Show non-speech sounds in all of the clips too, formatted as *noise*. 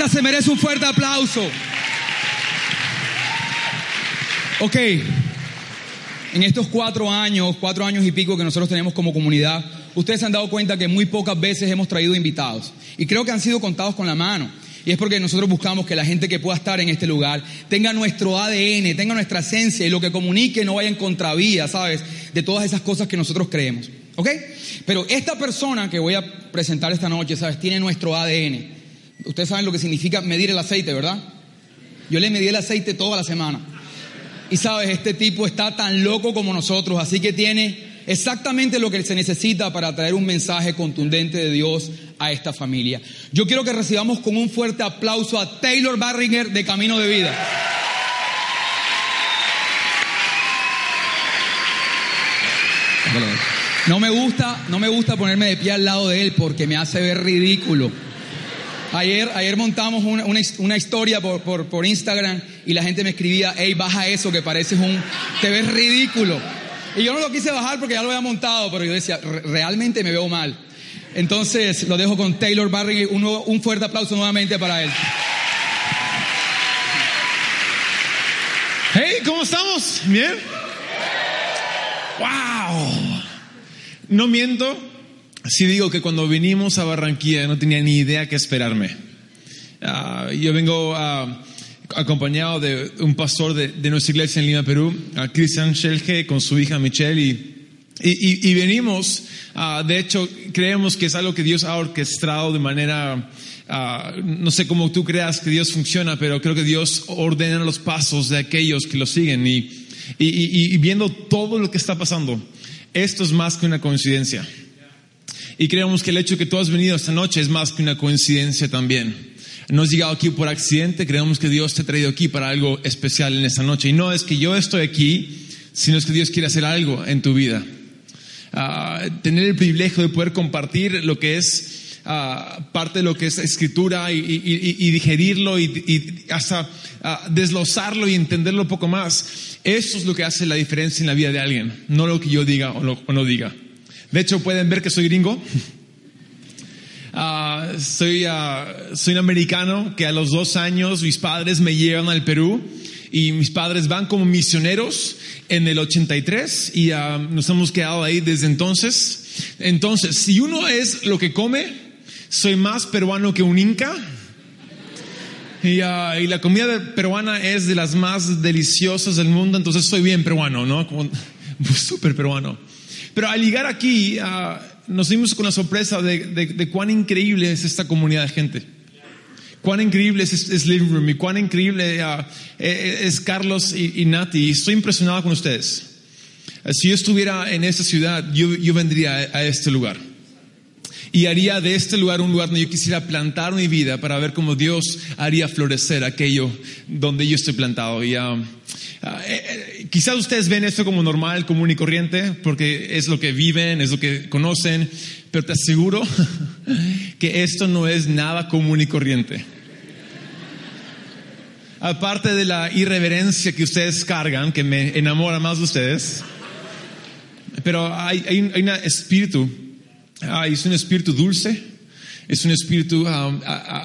banda se merece un fuerte aplauso. Ok, en estos cuatro años, cuatro años y pico que nosotros tenemos como comunidad, ustedes se han dado cuenta que muy pocas veces hemos traído invitados. Y creo que han sido contados con la mano. Y es porque nosotros buscamos que la gente que pueda estar en este lugar tenga nuestro ADN, tenga nuestra esencia y lo que comunique no vaya en contravía, ¿sabes? De todas esas cosas que nosotros creemos. ¿Ok? Pero esta persona que voy a presentar esta noche, ¿sabes? Tiene nuestro ADN. Ustedes saben lo que significa medir el aceite, ¿verdad? Yo le medí el aceite toda la semana. Y sabes, este tipo está tan loco como nosotros, así que tiene exactamente lo que se necesita para traer un mensaje contundente de Dios a esta familia. Yo quiero que recibamos con un fuerte aplauso a Taylor Barringer de Camino de Vida. No me gusta, no me gusta ponerme de pie al lado de él porque me hace ver ridículo. Ayer, ayer montamos una, una, historia por, por, por, Instagram y la gente me escribía, hey, baja eso que pareces un, te ves ridículo. Y yo no lo quise bajar porque ya lo había montado, pero yo decía, realmente me veo mal. Entonces lo dejo con Taylor Barry, un, un fuerte aplauso nuevamente para él. Hey, ¿cómo estamos? ¿Bien? ¡Wow! No miento si digo que cuando vinimos a Barranquilla no tenía ni idea qué esperarme. Uh, yo vengo uh, acompañado de un pastor de, de, nuestra iglesia en Lima, Perú, a Christian Schelge, con su hija Michelle, y, y, y venimos, uh, de hecho, creemos que es algo que Dios ha orquestado de manera, no sé cómo tú creas que Dios funciona, pero creo que Dios ordena los pasos de aquellos que lo siguen, y, y viendo todo lo que está pasando, esto es más que una coincidencia. Y creemos que el hecho de que tú has venido esta noche es más que una coincidencia también. No has llegado aquí por accidente, creemos que Dios te ha traído aquí para algo especial en esta noche. Y no es que yo estoy aquí, sino es que Dios quiere hacer algo en tu vida. Uh, tener el privilegio de poder compartir lo que es uh, parte de lo que es escritura y, y, y digerirlo y, hasta uh, desglosarlo y entenderlo un poco más. Eso es lo que hace la diferencia en la vida de alguien, no lo que yo diga o no diga. De hecho, pueden ver que soy gringo. Uh, soy, uh, soy un americano que a los dos años mis padres me llevan al Perú y mis padres van como misioneros en el 83 y uh, nos hemos quedado ahí desde entonces. Entonces, si uno es lo que come, soy más peruano que un inca. Y, y la comida peruana es de las más deliciosas del mundo, entonces soy bien peruano, ¿no? Como *laughs* súper peruano. Pero al llegar aquí, uh, nos dimos con la sorpresa de, de, de, cuán increíble es esta comunidad de gente. Cuán increíble es, es Living Room y cuán increíble uh, es Carlos y, y, Nati. Estoy impresionado con ustedes. Si yo estuviera en esta ciudad, yo, yo vendría a, a este lugar. Y haría de este lugar un lugar donde yo quisiera plantar mi vida para ver cómo Dios haría florecer aquello donde yo estoy plantado. Y, quizás ustedes ven esto como normal, común y corriente, porque es lo que viven, es lo que conocen, pero te aseguro *laughs* que esto no es nada común y corriente. Aparte de la irreverencia que ustedes cargan, que me enamora más de ustedes, pero hay, hay, hay un espíritu, hay, es un espíritu dulce, es un espíritu uh,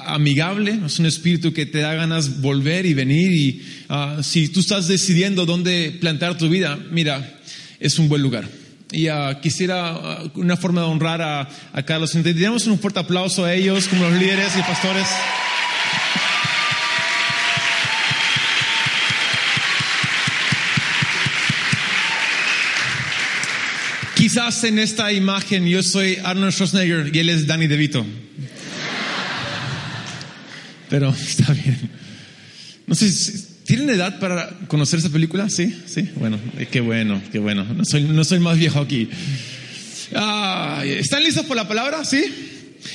amigable, es un espíritu que te da ganas volver y venir. Y uh, si tú estás decidiendo dónde plantar tu vida, mira, es un buen lugar. Y uh, quisiera una forma de honrar a, a Carlos. Damos un fuerte aplauso a ellos como los líderes y pastores. Quizás en esta imagen yo soy Arnold Schwarzenegger y él es Danny DeVito. Pero *laughs* está bien. No sé, ¿tienen edad para conocer esa película? Sí, sí. Bueno, eh, qué bueno, qué bueno. No soy, no soy más viejo aquí. Ah, ¿Están listos por la palabra? Sí.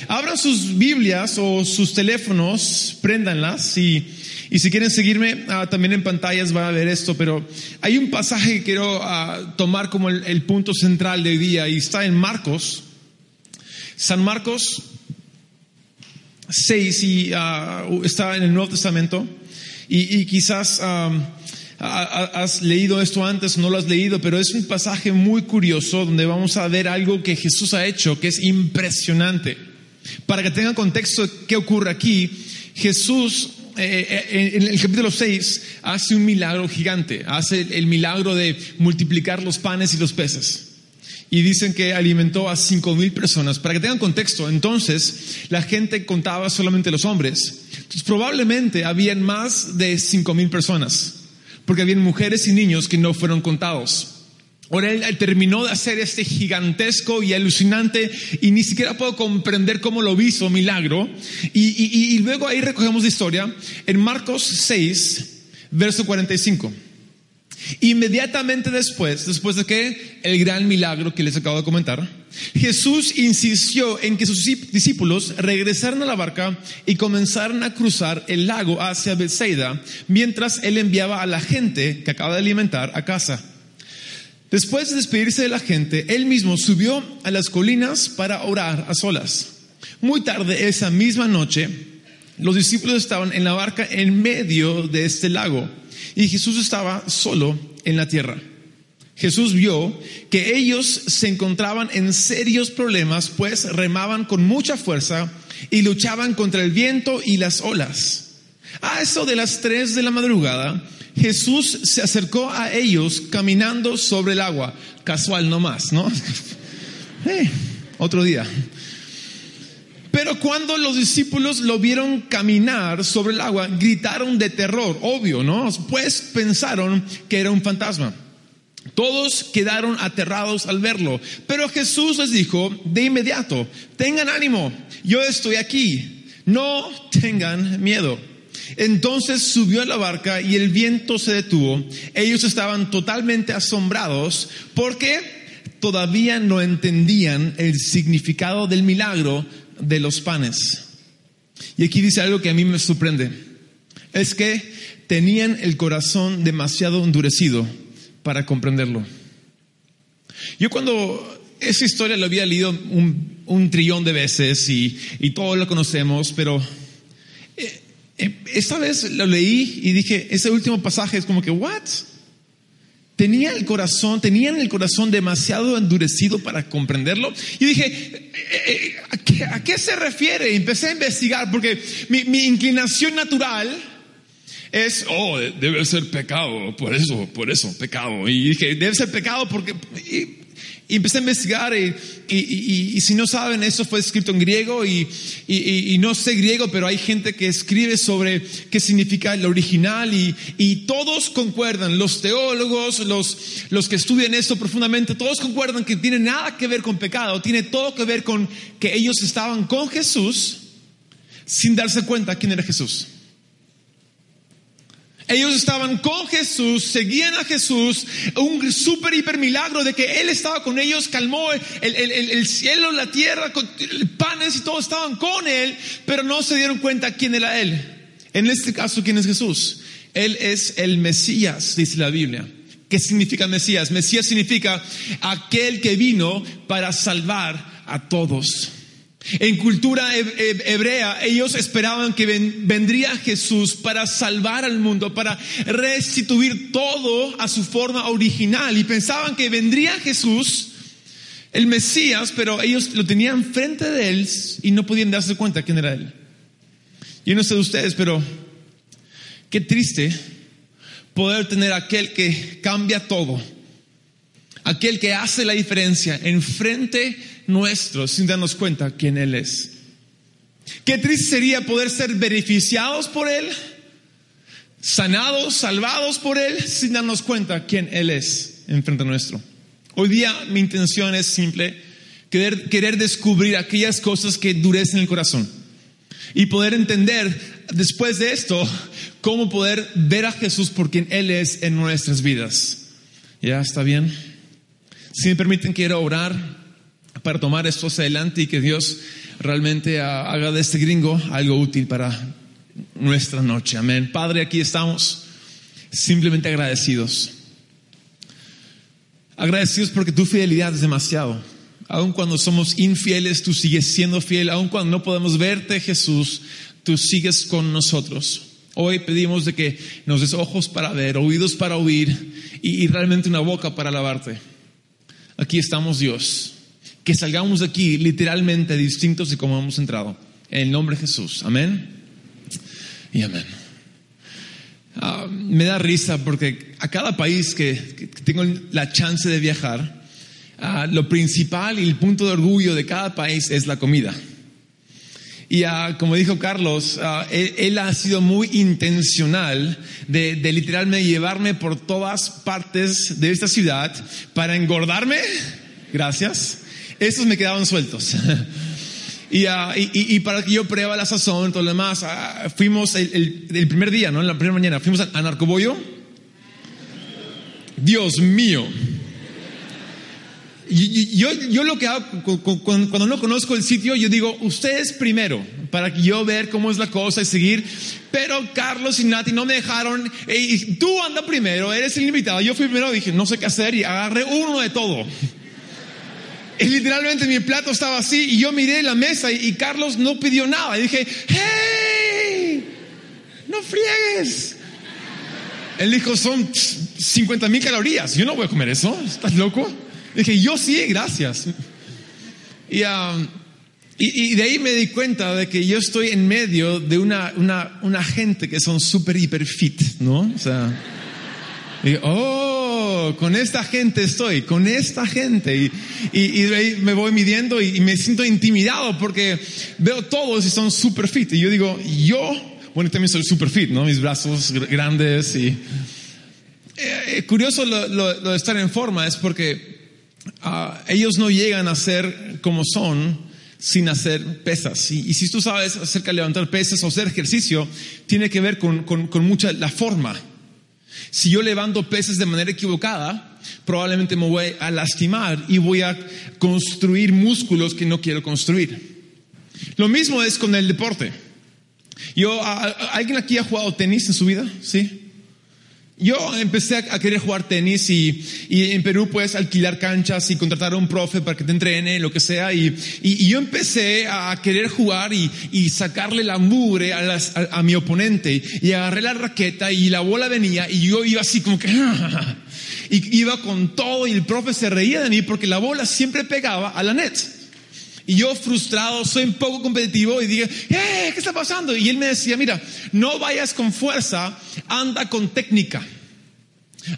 Abran sus Biblias o sus teléfonos, préndanlas y, y si quieren seguirme, ah, también en pantallas van a ver esto, pero hay un pasaje que quiero ah, tomar como el, el, punto central de hoy día y está en Marcos. San Marcos 6 y uh, está en el Nuevo Testamento y, quizás has leído esto antes o no lo has leído, pero es un pasaje muy curioso donde vamos a ver algo que Jesús ha hecho que es impresionante. Para que tengan contexto de qué ocurre aquí, Jesús eh, eh, en el capítulo 6 hace un milagro gigante, hace el milagro de multiplicar los panes y los peces. Y dicen que alimentó a cinco mil personas. Para que tengan contexto, entonces la gente contaba solamente los hombres. Entonces probablemente habían más de cinco mil personas, porque habían mujeres y niños que no fueron contados. Ahora él, terminó de hacer este gigantesco y alucinante y ni siquiera puedo comprender cómo lo hizo, milagro. Y, y luego ahí recogemos la historia en Marcos 6, verso 45. Inmediatamente después, después de que el gran milagro que les acabo de comentar, Jesús insistió en que sus discípulos regresaran a la barca y comenzaran a cruzar el lago hacia Bethsaida, mientras él enviaba a la gente que acaba de alimentar a casa. Después de despedirse de la gente, él mismo subió a las colinas para orar a solas. Muy tarde esa misma noche, los discípulos estaban en la barca en medio de este lago y Jesús estaba solo en la tierra. Jesús vio que ellos se encontraban en serios problemas, pues remaban con mucha fuerza y luchaban contra el viento y las olas. A eso de las tres de la madrugada, Jesús se acercó a ellos caminando sobre el agua. Casual nomás, ¿no? *laughs* Eh, otro día. Pero cuando los discípulos lo vieron caminar sobre el agua, gritaron de terror, obvio, ¿no? Pues pensaron que era un fantasma. Todos quedaron aterrados al verlo. Pero Jesús les dijo de inmediato, tengan ánimo, yo estoy aquí, no tengan miedo. Entonces subió a la barca y el viento se detuvo. Ellos estaban totalmente asombrados porque todavía no entendían el significado del milagro de los panes. Y aquí dice algo que a mí me sorprende. Es que tenían el corazón demasiado endurecido para comprenderlo. Yo cuando esa historia la había leído un, trillón de veces y, y todos lo conocemos, pero eh, esta vez lo leí y dije, ese último pasaje es como que, ¿what? Tenía el corazón, tenían el corazón demasiado endurecido para comprenderlo. Y dije, eh, eh, ¿a qué, se refiere? Empecé a investigar porque mi, inclinación natural es, oh, debe ser pecado, por eso, por eso, pecado. Y dije, debe ser pecado porque... empecé a investigar y, si no saben, eso fue escrito en griego y, no sé griego, pero hay gente que escribe sobre qué significa el original y, todos concuerdan, los teólogos, los, los que estudian esto profundamente, todos concuerdan que tiene nada que ver con pecado, tiene todo que ver con que ellos estaban con Jesús sin darse cuenta quién era Jesús. Ellos estaban con Jesús, seguían a Jesús, un super hiper milagro de que Él estaba con ellos, calmó el, cielo, la tierra, panes y todo estaban con Él, pero no se dieron cuenta quién era Él. En este caso, ¿quién es Jesús? Él es el Mesías, dice la Biblia. ¿Qué significa Mesías? Mesías significa aquel que vino para salvar a todos. En cultura hebrea, ellos esperaban que vendría Jesús para salvar al mundo, para restituir todo a su forma original. Y pensaban que vendría Jesús, el Mesías, pero ellos lo tenían frente de él y no podían darse cuenta quién era él. Yo no sé de ustedes, pero qué triste poder tener aquel que cambia todo, aquel que hace la diferencia enfrente nuestro sin darnos cuenta quién Él es. Qué triste sería poder ser beneficiados por Él, sanados, salvados por Él, sin darnos cuenta quién Él es enfrente nuestro. Hoy día mi intención es simple, querer, querer descubrir aquellas cosas que endurecen el corazón y poder entender después de esto cómo poder ver a Jesús por quien Él es en nuestras vidas. ¿Ya está bien? Si me permiten, quiero orar para tomar esto hacia adelante y que Dios realmente haga de este gringo algo útil para nuestra noche. Amén. Padre, aquí estamos simplemente agradecidos. Agradecidos porque tu fidelidad es demasiado. Aun cuando somos infieles, tú sigues siendo fiel. Aun cuando no podemos verte, Jesús, tú sigues con nosotros. Hoy pedimos de que nos des ojos para ver, oídos para oír y, y realmente una boca para alabarte. Aquí estamos, Dios que salgamos de aquí literalmente distintos de como hemos entrado. En el nombre de Jesús. Amén. y amén. Ah, me da risa porque a cada país que, tengo la chance de viajar, ah, lo principal y el punto de orgullo de cada país es la comida. Y ah, como dijo Carlos, él, él, ha sido muy intencional de, de, literalmente llevarme por todas partes de esta ciudad para engordarme. Gracias. Estos me quedaban sueltos. *laughs* Y, uh, y, para que yo prueba la sazón todo lo demás, uh, fuimos el, primer día, ¿no? La primera mañana, fuimos a, a Narcobollo. Dios mío. Yo, yo lo que hago cuando, no conozco el sitio, yo digo, ustedes primero, para que yo ver cómo es la cosa y seguir. Pero Carlos y Nati no me dejaron, y tú anda primero, eres el invitado. Yo fui primero, dije, no sé qué hacer y agarré uno de todo. Y literalmente mi plato estaba así y yo miré la mesa y, y Carlos no pidió nada. Y dije, ¡Hey! ¡No friegues! Él dijo, son 50 mil calorías. Yo no voy a comer eso. ¿Estás loco? Y dije, yo sí, gracias. Y, um, de ahí me di cuenta de que yo estoy en medio de una gente que son súper, hiper fit, ¿no? O sea, y, oh, con esta gente estoy, con esta gente. Y, y, y me voy midiendo y, y, me siento intimidado porque veo todos y son super fit. Y yo digo, yo, bueno, también soy super fit, ¿no? Mis brazos grandes y... Eh, curioso lo, lo, lo, de estar en forma es porque uh, ellos no llegan a ser como son sin hacer pesas. Y, y, si tú sabes acerca de levantar pesas o hacer ejercicio, tiene que ver con, con, con mucha la forma. Si yo levanto pesas de manera equivocada, probablemente me voy a lastimar y voy a construir músculos que no quiero construir. Lo mismo es con el deporte. Yo, ¿alguien aquí ha jugado tenis en su vida? Sí. Yo empecé a querer jugar tenis y, y, en Perú puedes alquilar canchas y contratar a un profe para que te entrene, lo que sea. Y, y, y yo empecé a querer jugar y, sacarle la mugre a, las, a, a, mi oponente. Y agarré la raqueta y la bola venía y yo iba así como que... *laughs* y iba con todo y el profe se reía de mí porque la bola siempre pegaba a la net. Y yo frustrado, soy un poco competitivo y dije, eh, ¿qué está pasando? Y él me decía, mira, no vayas con fuerza, anda con técnica.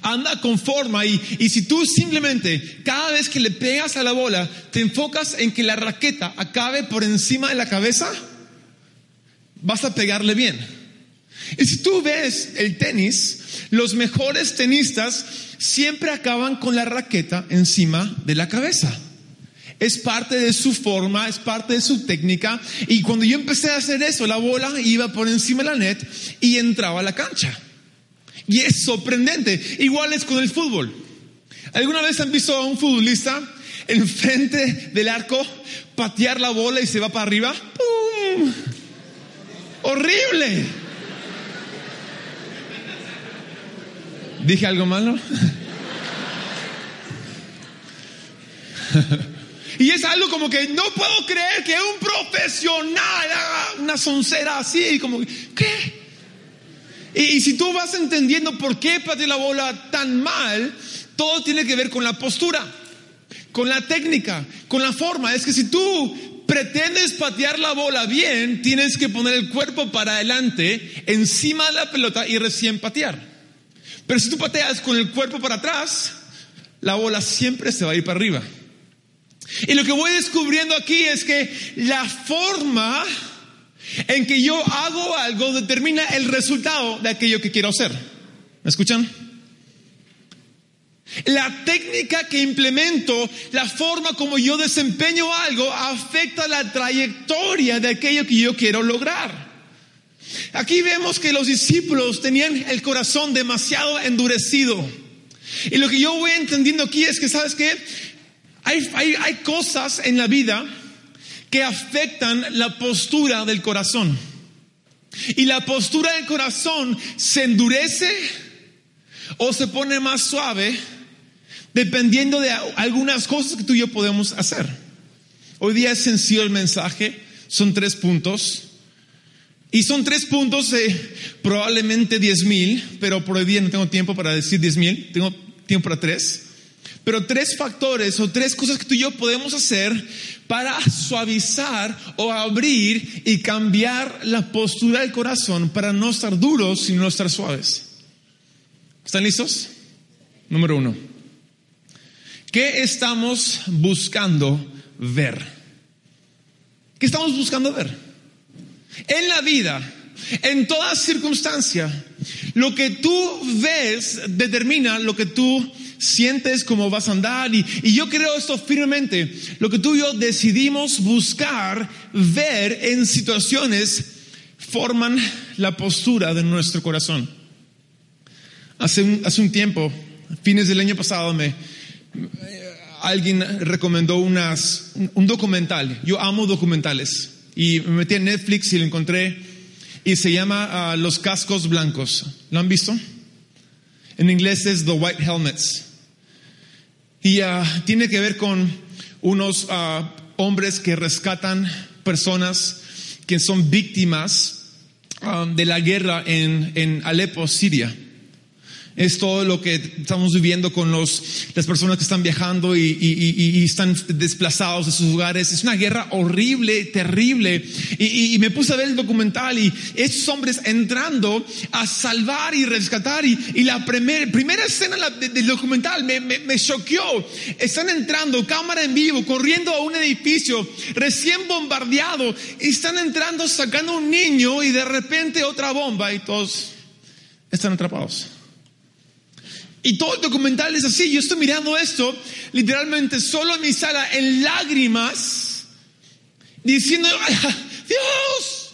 Anda con forma y, y si tú simplemente cada vez que le pegas a la bola te enfocas en que la raqueta acabe por encima de la cabeza, vas a pegarle bien. Y si tú ves el tenis, los mejores tenistas siempre acaban con la raqueta encima de la cabeza. Es parte de su forma, es parte de su técnica. Y cuando yo empecé a hacer eso, la bola iba por encima de la net y entraba a la cancha. Y es sorprendente. Igual es con el fútbol. ¿Alguna vez han visto a un futbolista enfrente del arco patear la bola y se va para arriba? ¡Pum! ¡Horrible! ¿Dije algo malo? *laughs* Y es algo como que no puedo creer que un profesional haga una soncera así, como, ¿qué? Y, si tú vas entendiendo por qué pateé la bola tan mal, todo tiene que ver con la postura, con la técnica, con la forma. Es que si tú pretendes patear la bola bien, tienes que poner el cuerpo para adelante, encima de la pelota y recién patear. Pero si tú pateas con el cuerpo para atrás, la bola siempre se va a ir para arriba. Y lo que voy descubriendo aquí es que la forma en que yo hago algo determina el resultado de aquello que quiero hacer. ¿Me escuchan? La técnica que implemento, la forma como yo desempeño algo, afecta la trayectoria de aquello que yo quiero lograr. Aquí vemos que los discípulos tenían el corazón demasiado endurecido. Y lo que yo voy entendiendo aquí es que, ¿sabes qué? Hay, hay, hay cosas en la vida que afectan la postura del corazón. Y la postura del corazón se endurece o se pone más suave dependiendo de algunas cosas que tú y yo podemos hacer. Hoy día es sencillo el mensaje, son tres puntos. Y son tres puntos probablemente diez mil, pero por hoy día no tengo tiempo para decir diez mil, tengo tiempo para tres. Pero tres factores o tres cosas que tú y yo podemos hacer para suavizar o abrir y cambiar la postura del corazón para no estar duros, sino estar suaves. ¿Están listos? Número uno. ¿Qué estamos buscando ver? ¿Qué estamos buscando ver? En la vida, en toda circunstancia, lo que tú ves determina lo que tú sientes cómo vas a andar. Y, y, yo creo esto firmemente. Lo que tú y yo decidimos buscar, ver en situaciones, forman la postura de nuestro corazón. Hace un, hace un tiempo, fines del año pasado, me, alguien recomendó unas, un documental. Yo amo documentales. Y me metí en Netflix y lo encontré. Y se llama uh, Los Cascos Blancos. ¿Lo han visto? En inglés es The White Helmets. Y uh, tiene que ver con unos uh, hombres que rescatan personas que son víctimas de la guerra en, en Alepo, Siria. Es todo lo que estamos viviendo con los, las personas que están viajando y, y, y, y están desplazados de sus lugares. Es una guerra horrible, terrible. Y, me puse a ver el documental y estos hombres entrando a salvar y rescatar. Y, la primer, primera escena del documental me, me, me choqueó. Están entrando, cámara en vivo, corriendo a un edificio recién bombardeado. Y están entrando, sacando un niño y de repente otra bomba y todos están atrapados. Y todo el documental es así. Yo estoy mirando esto literalmente solo en mi sala en lágrimas, diciendo, Dios,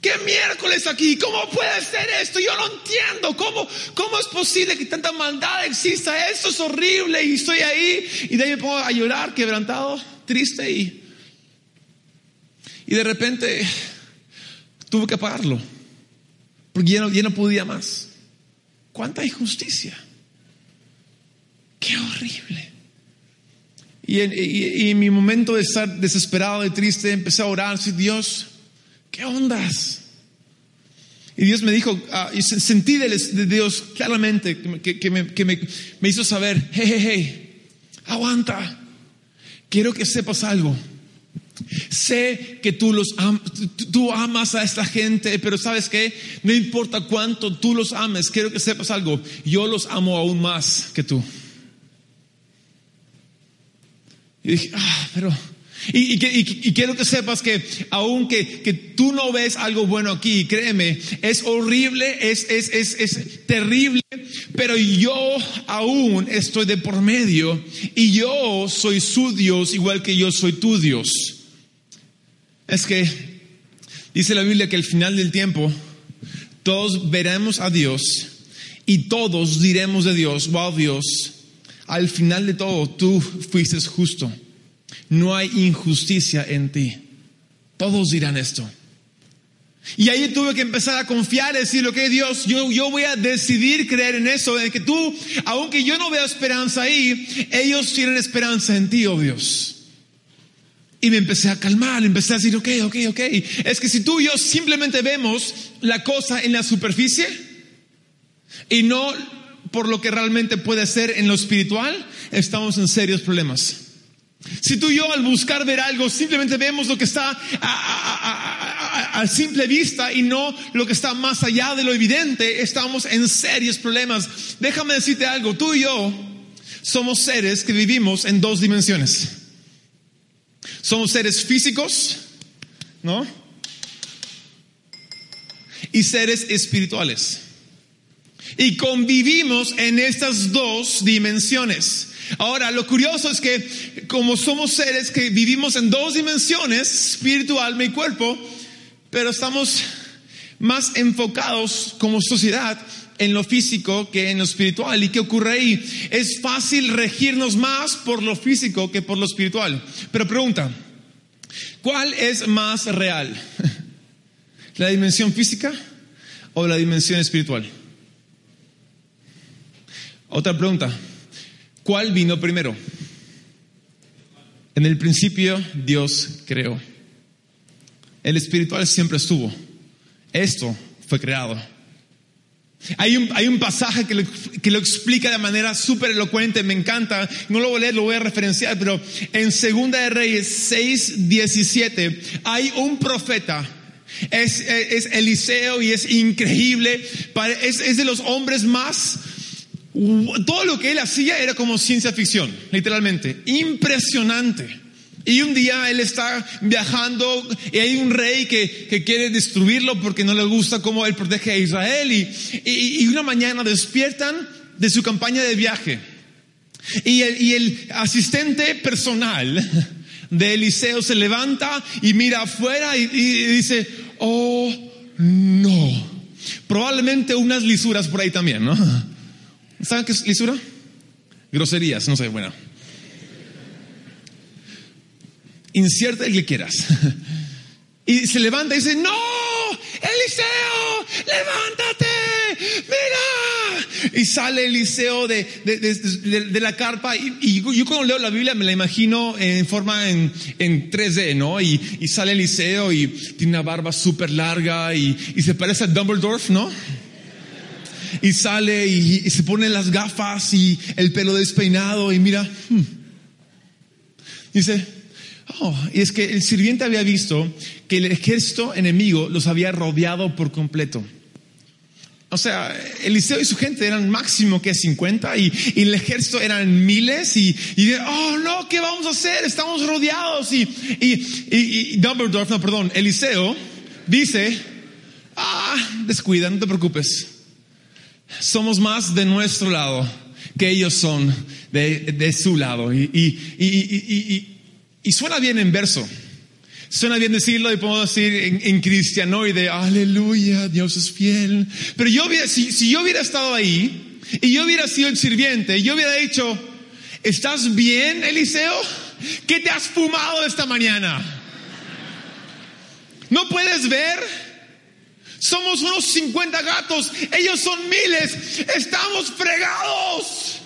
¿qué miércoles aquí? ¿Cómo puede ser esto? Yo no entiendo. ¿Cómo, cómo es posible que tanta maldad exista? Esto es horrible y estoy ahí. Y de ahí me pongo a llorar, quebrantado, triste y, y de repente tuve que apagarlo. Porque ya no, ya no podía más. ¿Cuánta injusticia? Qué horrible. Y en, mi momento de estar desesperado y triste, empecé a orar, Dios, ¿qué ondas? Y Dios me dijo, uh, y sentí de, Dios claramente que, me, que me, me, hizo saber, hey, hey, hey, aguanta, quiero que sepas algo. Sé que tú los tú amas a esta gente, pero sabes que no importa cuánto tú los ames, quiero que sepas algo, yo los amo aún más que tú. Y dije, ah, pero y, quiero que sepas que aunque que tú no ves algo bueno aquí, créeme, es horrible, es, es, es, es terrible, pero yo aún estoy de por medio y yo soy su Dios igual que yo soy tu Dios es que dice la Biblia que al final del tiempo todos veremos a Dios y todos diremos de Dios, wow Dios, al final de todo tú fuiste justo. No hay injusticia en ti. Todos dirán esto. Y ahí tuve que empezar a confiar, decir, ok, Dios, yo, yo voy a decidir creer en eso, en que tú, aunque yo no veo esperanza ahí, ellos tienen esperanza en ti, oh Dios. Y me empecé a calmar, empecé a decir, ok, ok, ok. Es que si tú y yo simplemente vemos la cosa en la superficie y no por lo que realmente puede ser en lo espiritual, estamos en serios problemas. Si tú y yo al buscar ver algo simplemente vemos lo que está a, simple vista y no lo que está más allá de lo evidente, estamos en serios problemas. Déjame decirte algo, tú y yo somos seres que vivimos en dos dimensiones. Somos seres físicos, ¿no? Y seres espirituales. Y convivimos en estas dos dimensiones. Ahora, lo curioso es que como somos seres que vivimos en dos dimensiones, espíritu, alma y cuerpo, pero estamos más enfocados como sociedad en lo físico que en lo espiritual. ¿Y qué ocurre ahí? Es fácil regirnos más por lo físico que por lo espiritual. Pero pregunta, ¿cuál es más real? *laughs* ¿La dimensión física o la dimensión espiritual? Otra pregunta, ¿cuál vino primero? En el principio Dios creó. El espiritual siempre estuvo. Esto fue creado. Hay un, hay un pasaje que lo, que lo explica de manera súper elocuente, me encanta. No lo voy a leer, lo voy a referenciar, pero en Segunda de Reyes 6, 17 hay un profeta. Es, es Eliseo y es increíble. Es, es de los hombres más... Todo lo que él hacía era como ciencia ficción, literalmente. Impresionante. Y un día él está viajando y hay un rey que, que quiere destruirlo porque no le gusta cómo él protege a Israel. Y, y- una mañana despiertan de su campaña de viaje. Y el, y el asistente personal de Eliseo se levanta y mira afuera y, y dice, oh no. Probablemente unas lisuras por ahí también, ¿no? ¿Saben qué es lisura? Groserías, no sé, bueno. Inserta el que quieras. *laughs* Y se levanta y dice, no, Eliseo, levántate, mira. Y sale Eliseo de, de, de- de- la carpa y, yo cuando leo la Biblia me la imagino en forma en, en 3D, ¿no? Y, y sale Eliseo y tiene una barba súper larga y, y se parece a Dumbledore, ¿no? Y sale y, y se pone las gafas y el pelo despeinado y mira, hmm. dice, y es que el sirviente había visto que el ejército enemigo los había rodeado por completo. O sea, Eliseo y su gente eran máximo que 50 y, y el ejército eran miles y, y oh no, ¿qué vamos a hacer? Estamos rodeados y, y, y, y Dumbledore, no, perdón, Eliseo dice, ah, descuida, no te preocupes somos más de nuestro lado que ellos son de, de su lado. Y, y- y- y- suena bien en verso. Suena bien decirlo y podemos decir en, en cristianoide, aleluya, Dios es fiel. Pero yo si, si yo hubiera estado ahí y yo hubiera sido el sirviente y yo hubiera dicho, ¿estás bien, Eliseo? ¿Qué te has fumado esta mañana? ¿No puedes ver? Somos unos 50 gatos, ellos son miles, estamos fregados.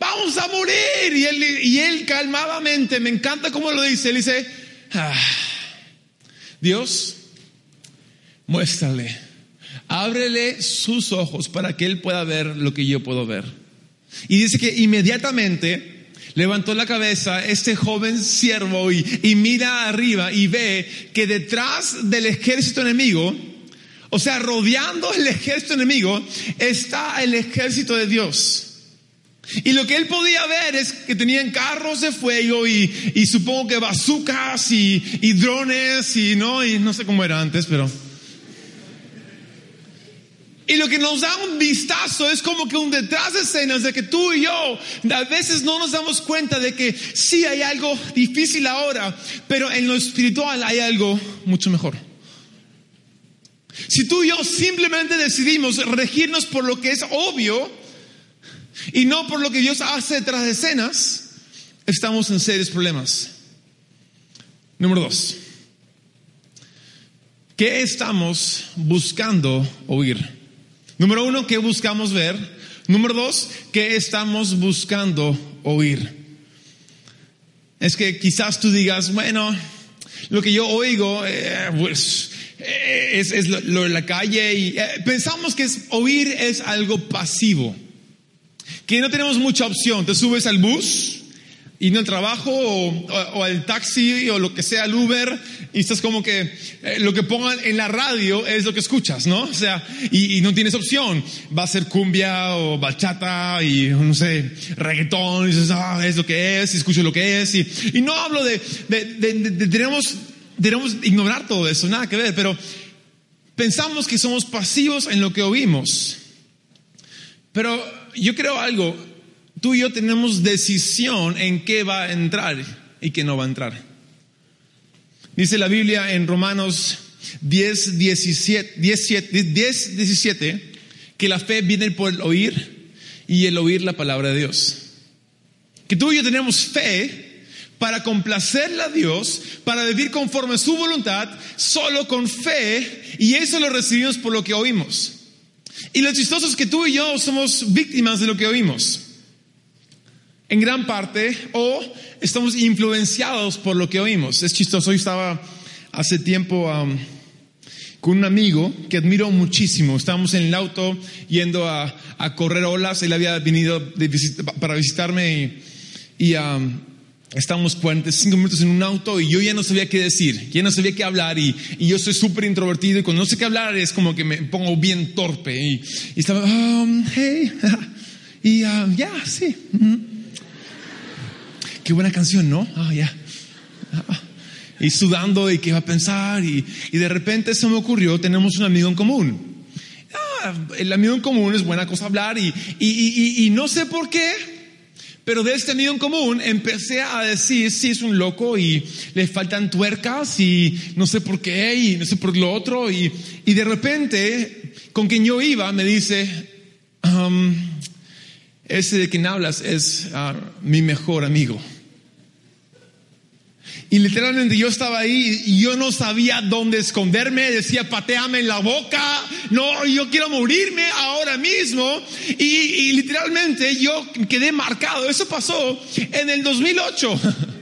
Vamos a morir. Y él, y él calmadamente, me encanta cómo lo dice, él dice, "Ah, Dios, muéstrale, ábrele sus ojos para que él pueda ver lo que yo puedo ver. Y dice que inmediatamente levantó la cabeza este joven siervo y, y mira arriba y ve que detrás del ejército enemigo, o sea, rodeando el ejército enemigo, está el ejército de Dios. Y lo que él podía ver es que tenían carros de fuego y, supongo que bazucas y, y drones y no, y no sé cómo era antes, pero... Y lo que nos da un vistazo es como que un detrás de escenas de que tú y yo a veces no nos damos cuenta de que sí hay algo difícil ahora, pero en lo espiritual hay algo mucho mejor. Si tú y yo simplemente decidimos regirnos por lo que es obvio y no por lo que Dios hace detrás de escenas, estamos en serios problemas. Número dos. ¿Qué estamos buscando oír? Número uno, ¿qué buscamos ver? Número dos, ¿qué estamos buscando oír? Es que quizás tú digas, bueno, lo que yo oigo eh, pues, eh, es, lo, de la calle y eh, pensamos que oír es algo pasivo, que no tenemos mucha opción. Te subes al bus y no al trabajo o, o- o al taxi o lo que sea, al Uber, y estás como que eh, lo que pongan en la radio es lo que escuchas, ¿no? O sea, y, y no tienes opción. Va a ser cumbia o bachata y no sé, reggaetón, y dices, ah, es lo que es, y escucho lo que es, y, y no hablo de, de, de- de- tenemos, tenemos ignorar todo eso, nada que ver, pero pensamos que somos pasivos en lo que oímos. Pero yo creo algo, tú y yo tenemos decisión en qué va a entrar y qué no va a entrar. Dice la Biblia en Romanos 10, 17, 17, 10, 17 que la fe viene por el oír y el oír la palabra de Dios. Que tú y yo tenemos fe para complacerle a Dios, para vivir conforme a su voluntad, solo con fe, y eso lo recibimos por lo que oímos. Y lo chistoso es que tú y yo somos víctimas de lo que oímos. En gran parte, o estamos influenciados por lo que oímos. Es chistoso, yo estaba hace tiempo um, con un amigo que admiro muchísimo. Estábamos en el auto yendo a, a correr olas. Él había venido de visita- para visitarme y, y, um, estábamos 45 minutos en un auto y yo ya no sabía qué decir, ya no sabía qué hablar y, y yo soy súper introvertido y cuando no sé qué hablar es como que me pongo bien torpe y, y estaba, um, hey, *laughs* y um, ya, sí. ujú. Qué buena canción, ¿no? Ah, ya. Ah. Y sudando y qué va a pensar y, y de repente se me ocurrió, tenemos un amigo en común. Ah, el amigo en común es buena cosa hablar y- y- y no sé por qué, pero de este amigo en común empecé a decir, sí, es un loco y le faltan tuercas y no sé por qué y no sé por lo otro. Y, y de repente, con quien yo iba, me dice, "Um, ese de quien hablas es ah, mi mejor amigo. Y literalmente yo estaba ahí y yo no sabía dónde esconderme, decía pateame en la boca, no, yo quiero morirme ahora mismo. Y, y literalmente yo quedé marcado, eso pasó en el 2008. *laughs*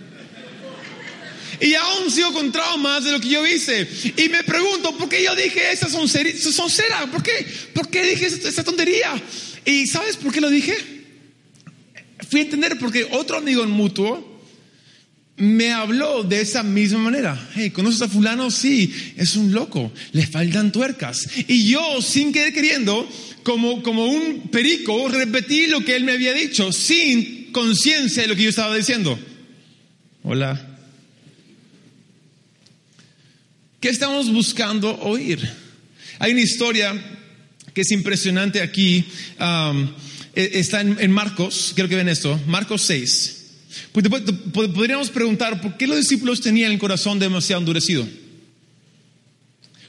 Y aún sigo con traumas de lo que yo hice. Y me pregunto, ¿por qué yo dije esas son, seri- son cera? ¿Por qué? ¿Por qué dije esa, esa tontería? ¿Y sabes por qué lo dije? Fui a entender porque otro amigo en mutuo me habló de esa misma manera. Hey, ¿conoces a fulano? Sí, es un loco, le faltan tuercas. Y yo, sin querer queriendo, como, como un perico, repetí lo que él me había dicho, sin conciencia de lo que yo estaba diciendo. Hola. ¿Qué estamos buscando oír? Hay una historia que es impresionante aquí. um, eh, está en, Marcos, quiero que vean esto, Marcos 6. Pues podríamos preguntar, ¿por qué los discípulos tenían el corazón demasiado endurecido?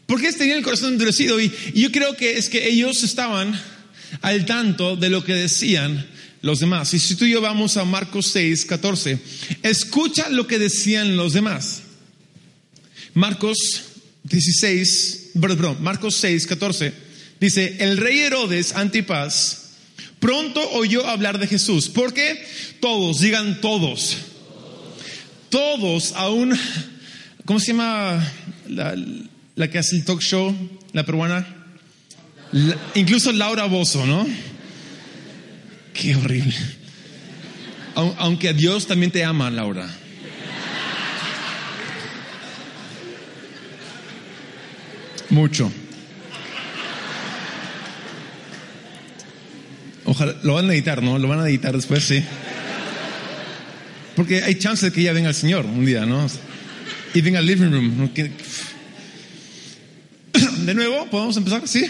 ¿Por qué tenían el corazón endurecido? Y, y yo creo que es que ellos estaban al tanto de lo que decían los demás. Y si tú y yo vamos a Marcos 6, 14, escucha lo que decían los demás. Marcos 16, perdón, perdón, Marcos 6, 14, dice, el rey Herodes Antipas pronto oyó hablar de Jesús, porque todos, digan todos, todos aún, ¿cómo se llama la, que hace el talk show, la peruana? Incluso Laura Bozo, ¿no? Qué horrible. Au- Aunque a Dios también te ama, Laura. Mucho. Ojalá, lo van a editar, ¿no? Lo van a editar después, sí. Porque hay chance de que ella venga al Señor un día, ¿no? Y venga al living room. *coughs* De nuevo, ¿podemos empezar? Sí.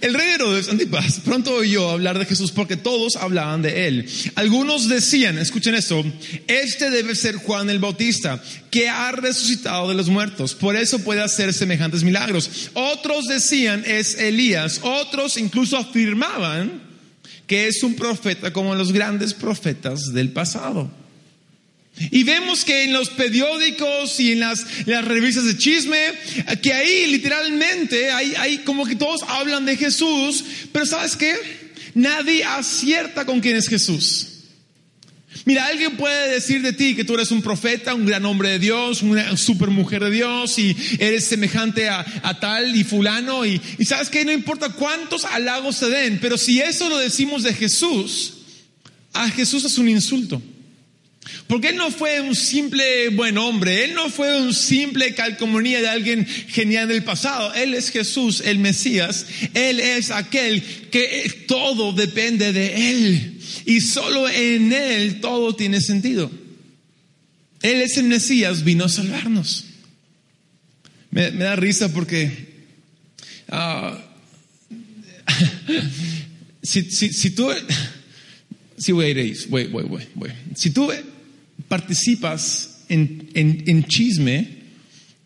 El rey Herodes Antipas pronto oyó hablar de Jesús porque todos hablaban de él. Algunos decían, escuchen esto, este debe ser Juan el Bautista, que ha resucitado de los muertos, por eso puede hacer semejantes milagros. Otros decían, es Elías. Otros incluso afirmaban que es un profeta como los grandes profetas del pasado. Y vemos que en los periódicos y en las, las revistas de chisme, que ahí literalmente hay, hay como que todos hablan de Jesús, pero ¿sabes qué? Nadie acierta con quién es Jesús. Mira, alguien puede decir de ti que tú eres un profeta, un gran hombre de Dios, una super mujer de Dios y eres semejante a, a tal y fulano y, y sabes que no importa cuántos halagos se den, pero si eso lo decimos de Jesús, a Jesús es un insulto. Porque Él no fue un simple buen hombre, Él no fue un simple calcomanía de alguien genial del pasado, Él es Jesús, el Mesías, Él es aquel que todo depende de Él y solo en Él todo tiene sentido. Él es el Mesías, vino a salvarnos. Me, da risa porque ah, *laughs* si, si, si tú... Sí, voy a ir. Voy, voy, voy, voy. Si tú participas en, en, en chisme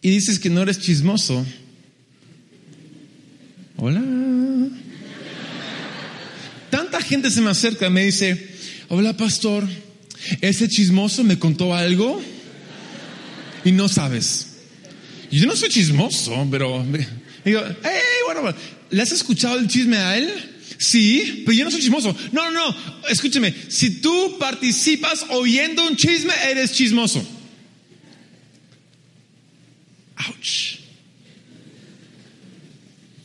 y dices que no eres chismoso, hola. Tanta gente se me acerca y me dice, hola pastor, ese chismoso me contó algo y no sabes. Yo no soy chismoso, pero digo, hey, bueno, ¿le has escuchado el chisme a él? Sí, pero yo no soy chismoso. No, no, no, escúcheme, si tú participas oyendo un chisme, eres chismoso. Ouch.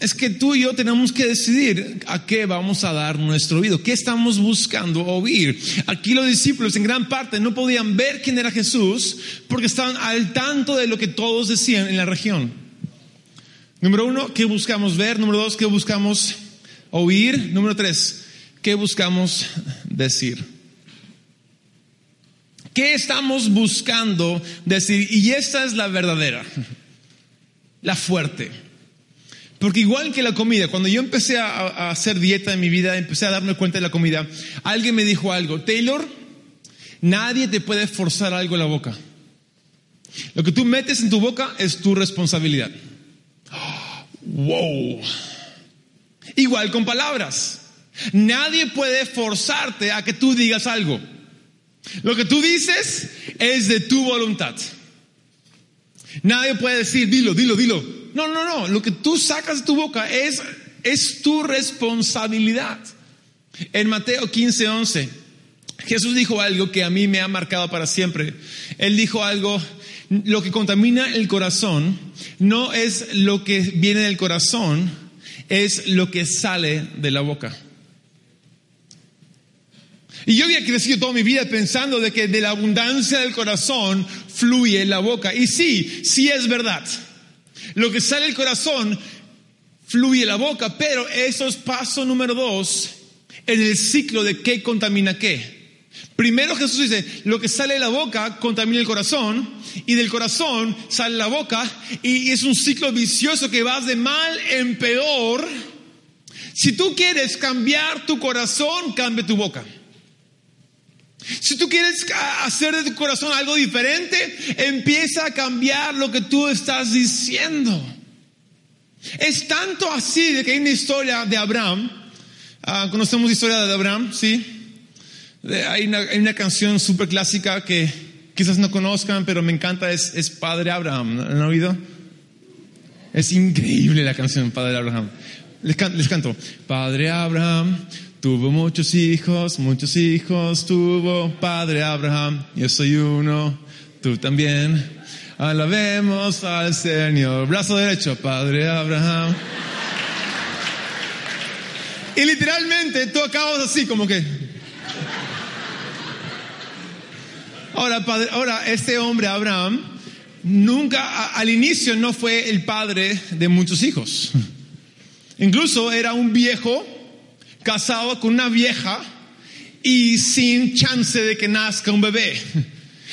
Es que tú y yo tenemos que decidir a qué vamos a dar nuestro oído, qué estamos buscando oír. Aquí los discípulos en gran parte no podían ver quién era Jesús porque estaban al tanto de lo que todos decían en la región. Número uno, ¿qué buscamos ver? Número dos, ¿qué buscamos oír? Número tres, ¿qué buscamos decir? ¿Qué estamos buscando decir? Y esta es la verdadera, la fuerte. Porque igual que la comida, cuando yo empecé a, hacer dieta en mi vida, empecé a darme cuenta de la comida, alguien me dijo algo, Taylor, nadie te puede forzar algo en la boca. Lo que tú metes en tu boca es tu responsabilidad. Wow. Igual con palabras. Nadie puede forzarte a que tú digas algo. Lo que tú dices es de tu voluntad. Nadie puede decir, dilo, dilo, dilo. No, no, no. Lo que tú sacas de tu boca es, es tu responsabilidad. En Mateo 15, 11, Jesús dijo algo que a mí me ha marcado para siempre. Él dijo algo, lo que contamina el corazón no es lo que viene del corazón, es lo que sale de la boca. Y yo había crecido toda mi vida pensando de que de la abundancia del corazón fluye la boca. Y sí, sí es verdad. Lo que sale del corazón fluye la boca, pero eso es paso número dos en el ciclo de qué contamina qué. Primero Jesús dice, lo que sale de la boca contamina el corazón y del corazón sale la boca y es un ciclo vicioso que va de mal en peor. Si tú quieres cambiar tu corazón, cambia tu boca. Si tú quieres hacer de tu corazón algo diferente, empieza a cambiar lo que tú estás diciendo. Es tanto así de que hay una historia de Abraham. Ah, conocemos la historia de Abraham, ¿sí? hay, una, canción súper clásica que quizás no conozcan, pero me encanta, es, es Padre Abraham. ¿Han oído? Es increíble la canción Padre Abraham. Les canto. Padre Abraham Tuvo muchos hijos, muchos hijos tuvo Padre Abraham. Yo soy uno, tú también. Alabemos al Señor. Brazo derecho, Padre Abraham. Y literalmente tú acabas así como que... Ahora, padre, ahora este hombre Abraham nunca, al inicio no fue el padre de muchos hijos. Incluso era un viejo casado con una vieja y sin chance de que nazca un bebé.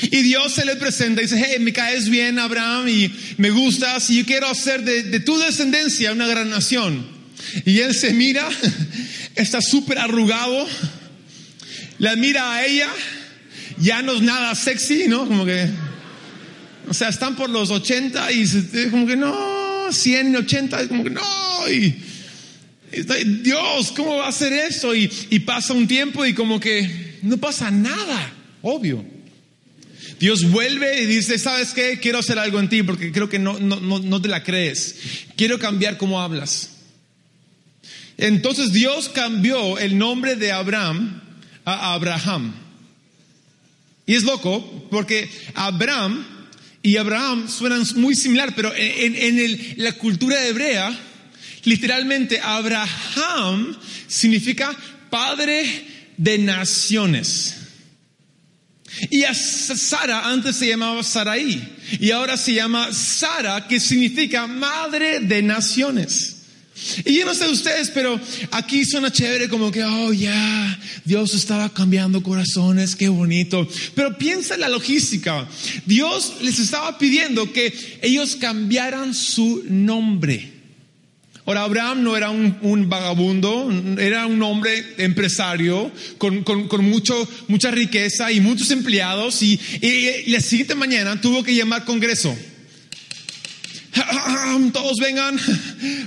Y Dios se le presenta y dice, hey, me caes bien, Abraham, y me gustas, y yo quiero hacer de, tu descendencia una gran nación. Y él se mira, *laughs* está súper arrugado, la mira a ella, ya no es nada sexy, ¿no? Como que, o sea, están por los 80 y como que no, 100, 80, como que no, y Dios, ¿cómo va a hacer eso? Y, pasa un tiempo y como que no pasa nada, obvio. Dios vuelve y dice, ¿sabes qué? Quiero hacer algo en ti porque creo que no, no, no te la crees. Quiero cambiar cómo hablas. Entonces Dios cambió el nombre de Abraham a Abraham. Y es loco porque Abraham y Abraham suenan muy similar, pero en, en la cultura hebrea, Literalmente, Abraham significa padre de naciones. Y a Sara antes se llamaba Sarai y ahora se llama Sara, que significa madre de naciones. Y yo no sé ustedes, pero aquí suena chévere como que, oh ya, Dios estaba cambiando corazones, qué bonito. Pero piensa en la logística. Dios les estaba pidiendo que ellos cambiaran su nombre. Ahora, Abraham no era un, vagabundo, era un hombre empresario con, mucho, mucha riqueza y muchos empleados y, la siguiente mañana tuvo que llamar Congreso. Todos vengan,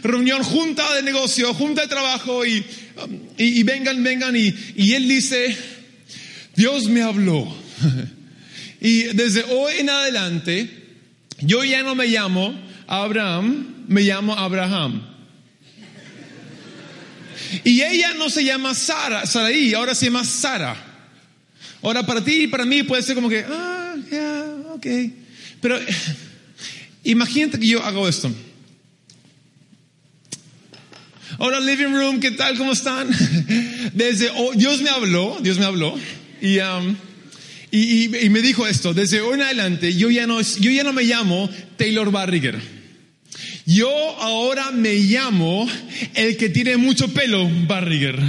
reunión, junta de negocio, junta de trabajo y, y vengan, vengan. Y, y él dice, Dios me habló. *laughs* Y desde hoy en adelante, yo ya no me llamo Abraham, me llamo Abraham. Y ella no se llama Sara, Saraí, ahora se llama Sara. Ahora para ti y para mí puede ser como que, ah, ya, ok. Pero imagínate que yo hago esto. Hola, living room, ¿qué tal? ¿Cómo están? *laughs* Desde, Dios me habló, Dios me habló. Y, um, y, y, me dijo esto, desde hoy en adelante yo ya no, yo ya no me llamo Taylor Barriger. Yo ahora me llamo el que tiene mucho pelo Barriger.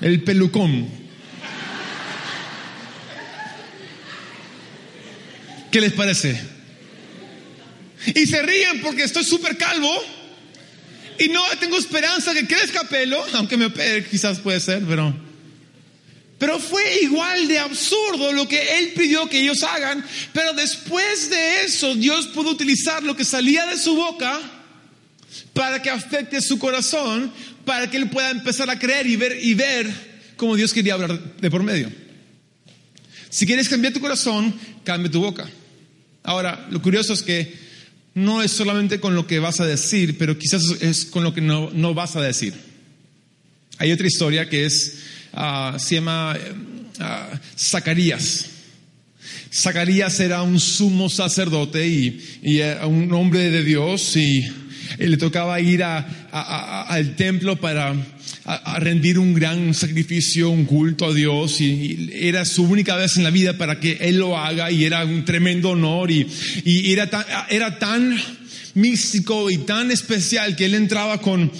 El pelucón. ¿Qué les parece? Y se ríen porque estoy súper calvo y no tengo esperanza que crezca pelo, aunque me opere, quizás puede ser, pero... Pero fue igual de absurdo lo que él pidió que ellos hagan, pero después de eso Dios pudo utilizar lo que salía de su boca para que afecte su corazón, para que él pueda empezar a creer y ver y ver como Dios quería hablar de por medio. Si quieres cambiar tu corazón, cambia tu boca. Ahora, lo curioso es que no es solamente con lo que vas a decir, pero quizás es con lo que no, no vas a decir. Hay otra historia que es uh, se llama uh, Zacarías. Zacarías era un sumo sacerdote y, un hombre de Dios y, y le tocaba ir al templo para rendir un gran sacrificio, un culto a Dios y, era su única vez en la vida para que él lo haga y era un tremendo honor y, era tan místico y tan especial que él entraba con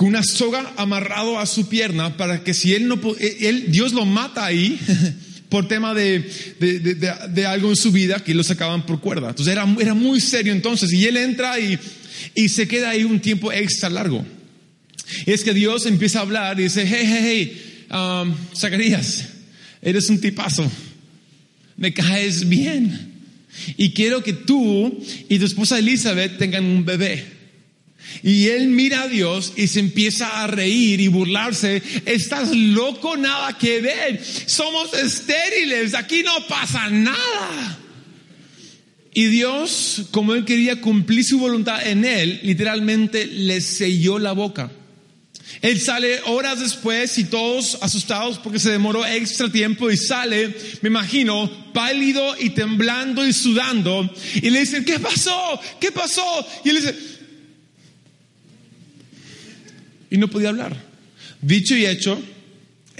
con una soga amarrado a su pierna para que si él no, él, Dios lo mata ahí *laughs* por tema de, de, de, de, algo en su vida que lo sacaban por cuerda. Entonces era, era muy serio entonces y él entra y, y se queda ahí un tiempo extra largo. Y es que Dios empieza a hablar y dice, hey, hey, hey, um, Zacarías, eres un tipazo, me caes bien. Y quiero que tú y tu esposa Elizabeth tengan un bebé. Y él mira a Dios y se empieza a reír y burlarse. Estás loco, nada que ver. Somos estériles, aquí no pasa nada. Y Dios, como él quería cumplir su voluntad en él, literalmente le selló la boca. Él sale horas después y todos asustados porque se demoró extra tiempo y sale, me imagino, pálido y temblando y sudando. Y le dicen, ¿qué pasó? ¿Qué pasó? Y él dice, y no podía hablar. Dicho y hecho,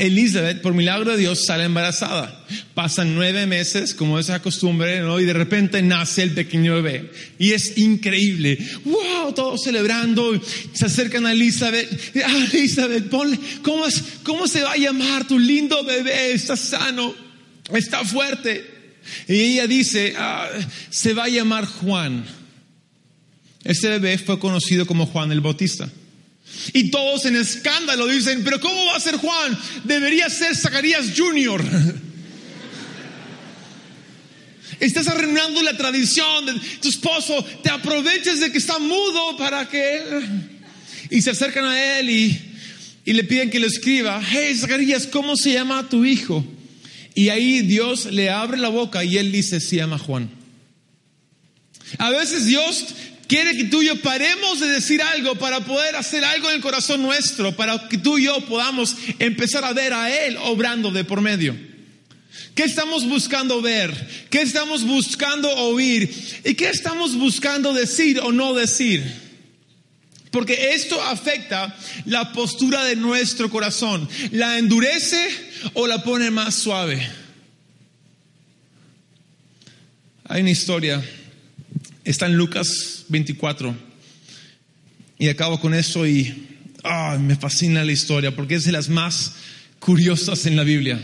Elizabeth, por milagro de Dios, sale embarazada. Pasan nueve meses, como es la costumbre, ¿no? y de repente nace el pequeño bebé. Y es increíble. ¡Wow! Todos celebrando. Se acercan a Elizabeth. Ah, Elizabeth, ponle, ¿cómo, es, ¿cómo se va a llamar tu lindo bebé? Está sano, está fuerte. Y ella dice, ah, se va a llamar Juan. Ese bebé fue conocido como Juan el Bautista. Y todos en escándalo dicen, pero ¿cómo va a ser Juan? Debería ser Zacarías Jr. *laughs* Estás arruinando la tradición de tu esposo, te aproveches de que está mudo para que él... Y se acercan a él y, le piden que le escriba, hey Zacarías, ¿cómo se llama tu hijo? Y ahí Dios le abre la boca y él dice, se llama Juan. A veces Dios quiere que tú y yo paremos de decir algo para poder hacer algo en el corazón nuestro, para que tú y yo podamos empezar a ver a Él obrando de por medio. ¿Qué estamos buscando ver? ¿Qué estamos buscando oír? ¿Y qué estamos buscando decir o no decir? Porque esto afecta la postura de nuestro corazón. ¿La endurece o la pone más suave? Hay una historia Está en Lucas 24. Y acabo con eso y me fascina la historia porque es de las más curiosas en la Biblia.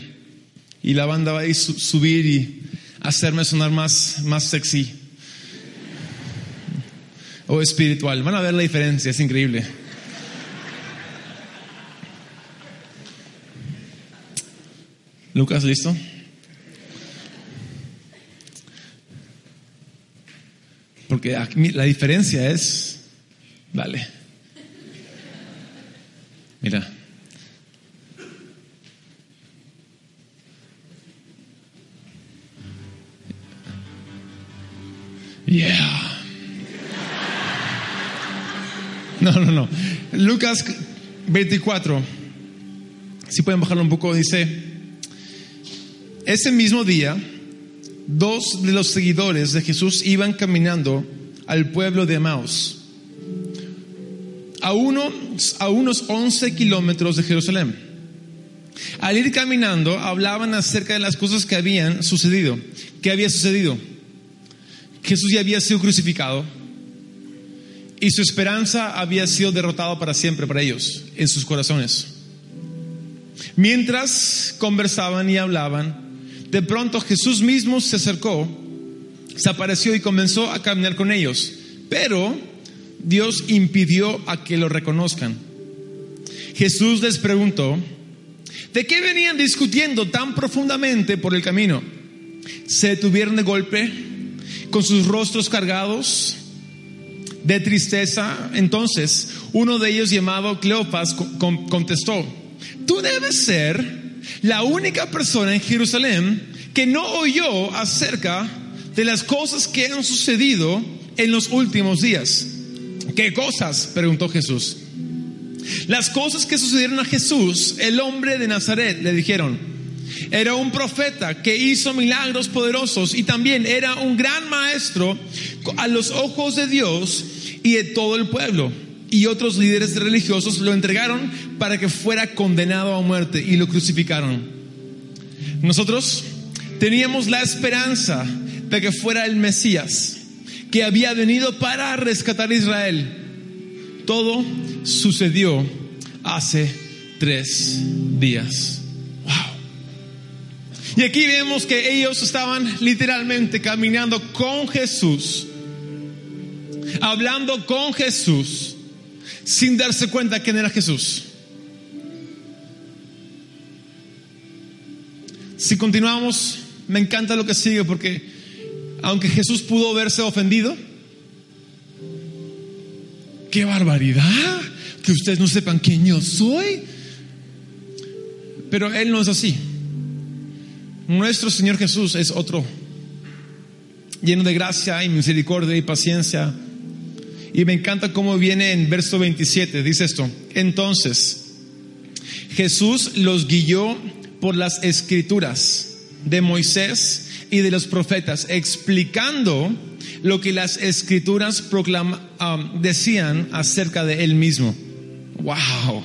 Y la banda va a subir y hacerme sonar más, más sexy o espiritual. Van a ver la diferencia, es increíble. Lucas, ¿listo? Porque la diferencia es, vale, mira, yeah. No, no, no. Lucas 24, si pueden bajarlo un poco, dice, ese mismo día, dos de los seguidores de Jesús iban caminando al pueblo de Maus, a, unos, a unos 11 kilómetros de Jerusalén. Al ir caminando, hablaban acerca de las cosas que habían sucedido. ¿Qué había sucedido? Jesús ya había sido crucificado y su esperanza había sido derrotada para siempre para ellos, en sus corazones. Mientras conversaban y hablaban, de pronto Jesús mismo se acercó, se apareció y comenzó a caminar con ellos. Pero Dios impidió a que lo reconozcan. Jesús les preguntó, ¿de qué venían discutiendo tan profundamente por el camino? ¿Se detuvieron de golpe con sus rostros cargados de tristeza? Entonces uno de ellos llamado Cleofas contestó, tú debes ser la única persona en Jerusalén que no oyó acerca de las cosas que han sucedido en los últimos días. ¿Qué cosas? preguntó Jesús. Las cosas que sucedieron a Jesús, el hombre de Nazaret, le dijeron. Era un profeta que hizo milagros poderosos y también era un gran maestro a los ojos de Dios y de todo el pueblo. Y otros líderes religiosos lo entregaron para que fuera condenado a muerte y lo crucificaron. Nosotros teníamos la esperanza de que fuera el Mesías que había venido para rescatar a Israel. Todo sucedió hace tres días. Wow. Y aquí vemos que ellos estaban literalmente caminando con Jesús, hablando con Jesús, sin darse cuenta quién era Jesús. Si continuamos, me encanta lo que sigue porque aunque Jesús pudo verse ofendido. ¡Qué barbaridad! Que ustedes no sepan quién yo soy. Pero Él no es así. Nuestro Señor Jesús es otro, lleno de gracia y misericordia y paciencia. Y me encanta cómo viene en verso 27, dice esto. Entonces, Jesús los guió por las escrituras de Moisés y de los profetas, explicando lo que las escrituras um, decían acerca de él mismo. ¡Wow!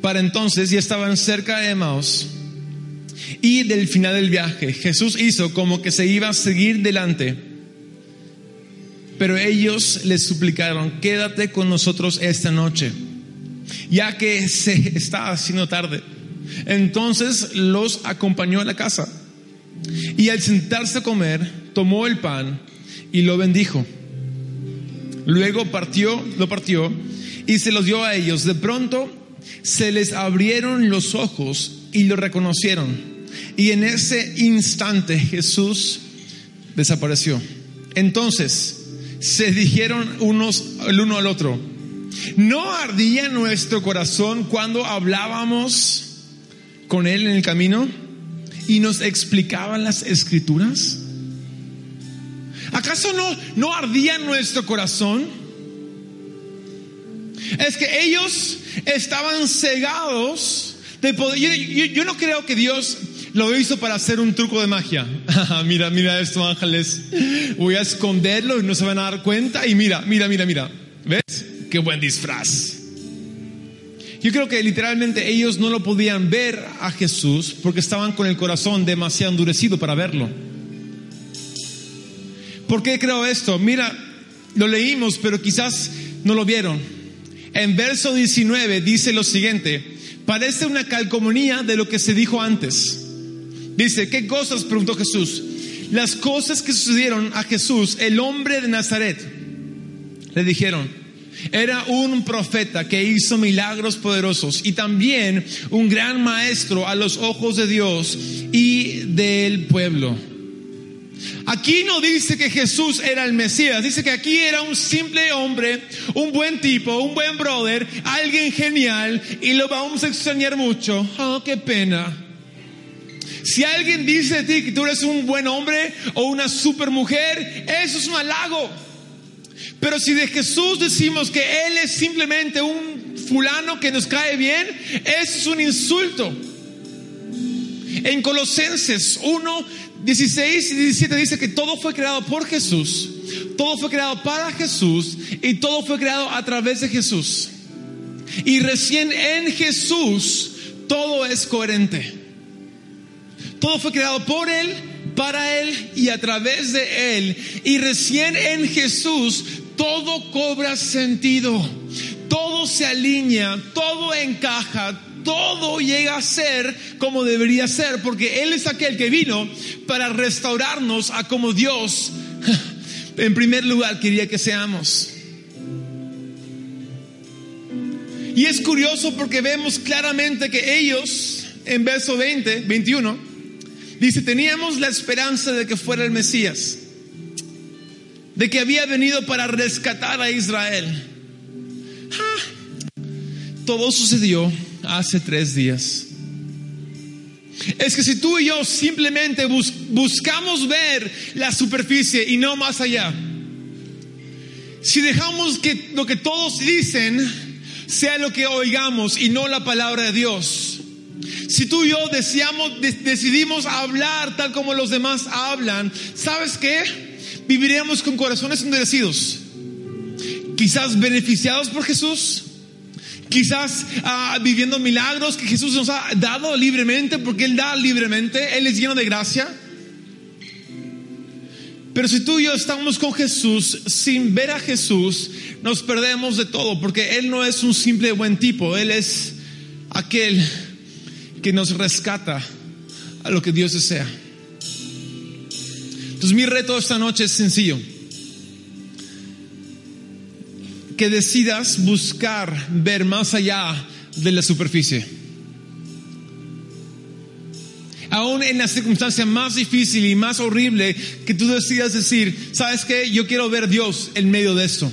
Para entonces ya estaban cerca de Emmaus y del final del viaje. Jesús hizo como que se iba a seguir delante, pero ellos le suplicaron, quédate con nosotros esta noche, ya que se está haciendo tarde. Entonces los acompañó a la casa. Y al sentarse a comer, tomó el pan y lo bendijo. Luego partió, lo partió y se los dio a ellos. De pronto se les abrieron los ojos y lo reconocieron. Y en ese instante Jesús desapareció. Entonces se dijeron unos el uno al otro, ¿no ardía nuestro corazón cuando hablábamos con él en el camino? y nos explicaban las escrituras? ¿Acaso no, no ardía nuestro corazón? Es que ellos estaban cegados de poder. Yo, no creo que Dios lo hizo para hacer un truco de magia. *laughs* mira, mira esto, ángeles. Voy a esconderlo y no se van a dar cuenta. Y mira, mira, mira, mira. ¿Ves? Qué buen disfraz. Yo creo que literalmente ellos no lo podían ver a Jesús porque estaban con el corazón demasiado endurecido para verlo. ¿Por qué creo esto? Mira, lo leímos, pero quizás no lo vieron. En verso 19 dice lo siguiente, parece una calcomanía de lo que se dijo antes. Dice, ¿qué cosas? preguntó Jesús. Las cosas que sucedieron a Jesús, el hombre de Nazaret. Le dijeron, era un profeta que hizo milagros poderosos y también un gran maestro a los ojos de Dios y del pueblo. Aquí no dice que Jesús era el Mesías, dice que aquí era un simple hombre, un buen tipo, un buen brother, alguien genial y lo vamos a extrañar mucho. Oh, qué pena. Si alguien dice de ti que tú eres un buen hombre o una super mujer, eso es un halago. Pero si de Jesús decimos que Él es simplemente un fulano que nos cae bien, eso es un insulto. En Colosenses 1, 16 y 17 dice que todo fue creado por Jesús, todo fue creado para Jesús y todo fue creado a través de Jesús. Y recién en Jesús todo es coherente. Todo fue creado por Él, para Él y a través de Él. Y recién en Jesús todo cobra sentido. Todo se alinea, todo encaja, todo llega a ser como debería ser, porque Él es aquel que vino para restaurarnos a como Dios *laughs* en primer lugar quería que seamos. Y es curioso porque vemos claramente que ellos, en verso 20, 21, dice, teníamos la esperanza de que fuera el Mesías, de que había venido para rescatar a Israel. Ah, todo sucedió hace tres días. Es que si tú y yo simplemente buscamos ver la superficie y no más allá, si dejamos que lo que todos dicen sea lo que oigamos y no la palabra de Dios, si tú y yo decidimos hablar tal como los demás hablan, ¿sabes qué? Viviremos con corazones endurecidos, quizás beneficiados por Jesús, quizás ah, viviendo milagros que Jesús nos ha dado libremente, porque Él da libremente, Él es lleno de gracia. Pero si tú y yo estamos con Jesús sin ver a Jesús, nos perdemos de todo, porque Él no es un simple buen tipo, Él es aquel que nos rescata a lo que Dios desea. Entonces mi reto esta noche es sencillo que decidas buscar ver más allá de la superficie. Aún en la circunstancia más difícil y más horrible, que tú decidas decir, ¿sabes qué? Yo quiero ver Dios en medio de esto.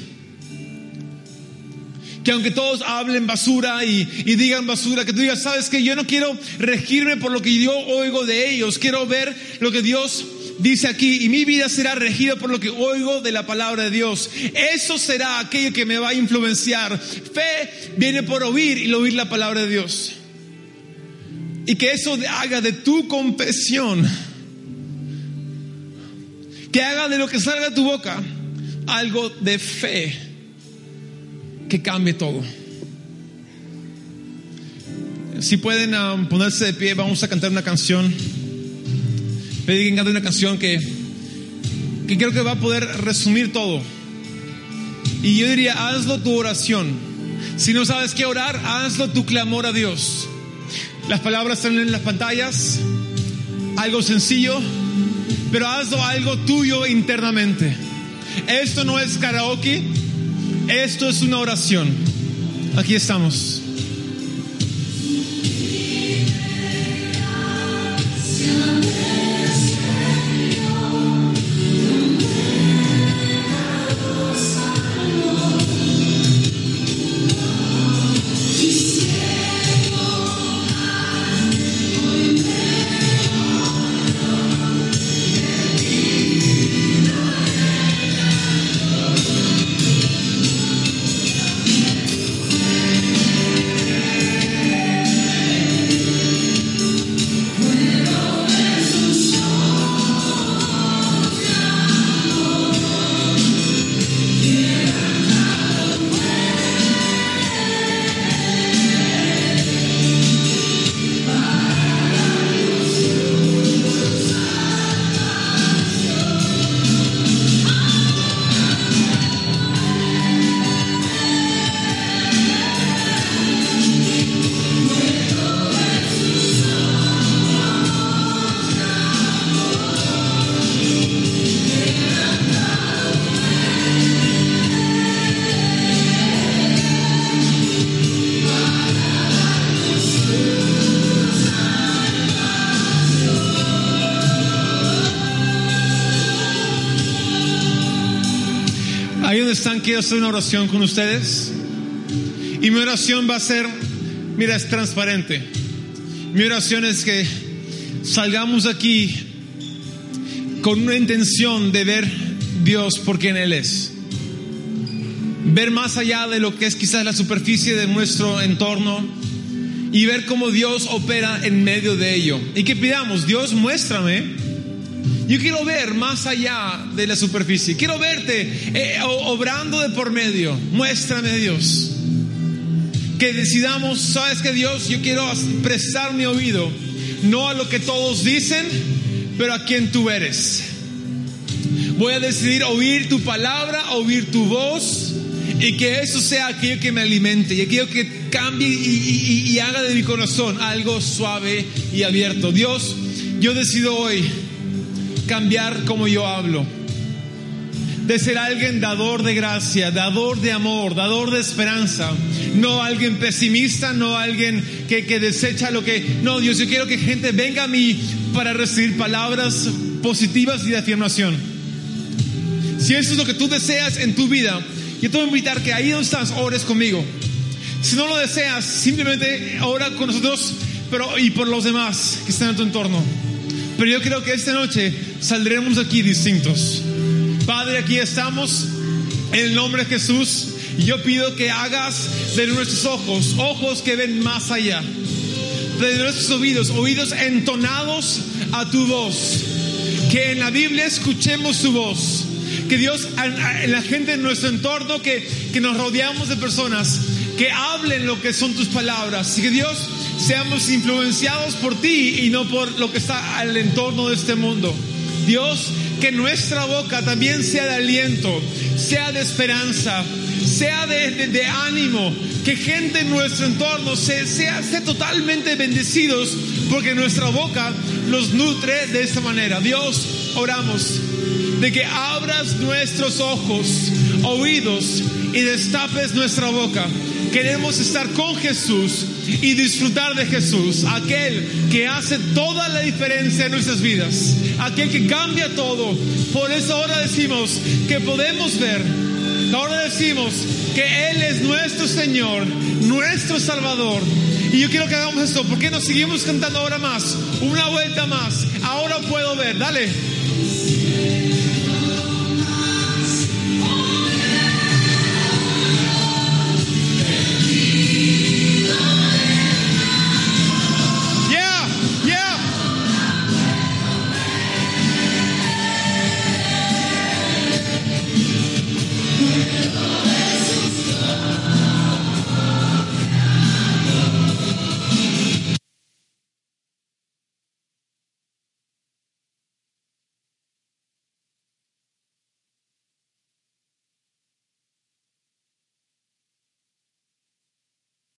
Que aunque todos hablen basura y, digan basura, que tú digas, ¿sabes qué? Yo no quiero regirme por lo que yo oigo de ellos, quiero ver lo que Dios dice aquí, y mi vida será regida por lo que oigo de la palabra de Dios. Eso será aquello que me va a influenciar. Fe viene por oír y oír la palabra de Dios. Y que eso haga de tu confesión, que haga de lo que salga de tu boca algo de fe que cambie todo. Si pueden um, ponerse de pie, vamos a cantar una canción pedí que una canción que, que creo que va a poder resumir todo. Y yo diría, hazlo tu oración. Si no sabes qué orar, hazlo tu clamor a Dios. Las palabras están en las pantallas, algo sencillo, pero hazlo algo tuyo internamente. Esto no es karaoke, esto es una oración. Aquí estamos. Hacer una oración con ustedes. Y mi oración va a ser, mira, es transparente. Mi oración es que salgamos aquí con una intención de ver Dios por quien Él es. Ver más allá de lo que es quizás la superficie de nuestro entorno y ver cómo Dios opera en medio de ello. Y que pidamos, Dios, muéstrame. Yo quiero ver más allá de la superficie. Quiero verte eh, obrando de por medio. Muéstrame, Dios. Que decidamos, sabes que Dios, yo quiero prestar mi oído, no a lo que todos dicen, pero a quien tú eres. Voy a decidir oír tu palabra, oír tu voz y que eso sea aquello que me alimente y aquello que cambie y, haga de mi corazón algo suave y abierto. Dios, yo decido hoy cambiar como yo hablo. De ser alguien dador de gracia, dador de amor, dador de esperanza. No alguien pesimista, no alguien que, desecha lo que... No, Dios, yo quiero que gente venga a mí para recibir palabras positivas y de afirmación. Si eso es lo que tú deseas en tu vida, yo te voy a invitar que ahí donde estás ores conmigo. Si no lo deseas, simplemente ora con nosotros pero, y por los demás que están en tu entorno. Pero yo creo que esta noche saldremos aquí distintos. Padre, aquí estamos en el nombre de Jesús. Y yo pido que hagas de nuestros ojos, ojos que ven más allá. De nuestros oídos, oídos entonados a tu voz. Que en la Biblia escuchemos tu voz que Dios, la gente en nuestro entorno, que, que nos rodeamos de personas que hablen lo que son tus palabras y que Dios seamos influenciados por ti y no por lo que está al entorno de este mundo. Dios, que nuestra boca también sea de aliento, sea de esperanza, sea de, ánimo, que gente en nuestro entorno sea, sea, sea totalmente bendecidos porque nuestra boca los nutre de esta manera. Dios, oramos de que abras nuestros ojos, oídos y destapes nuestra boca. Queremos estar con Jesús y disfrutar de Jesús, aquel que hace toda la diferencia en nuestras vidas, aquel que cambia todo. Por eso ahora decimos que podemos ver, ahora decimos que Él es nuestro Señor, nuestro Salvador. Y yo quiero que hagamos esto, porque nos seguimos cantando ahora más? Una vuelta más, ahora puedo ver, dale.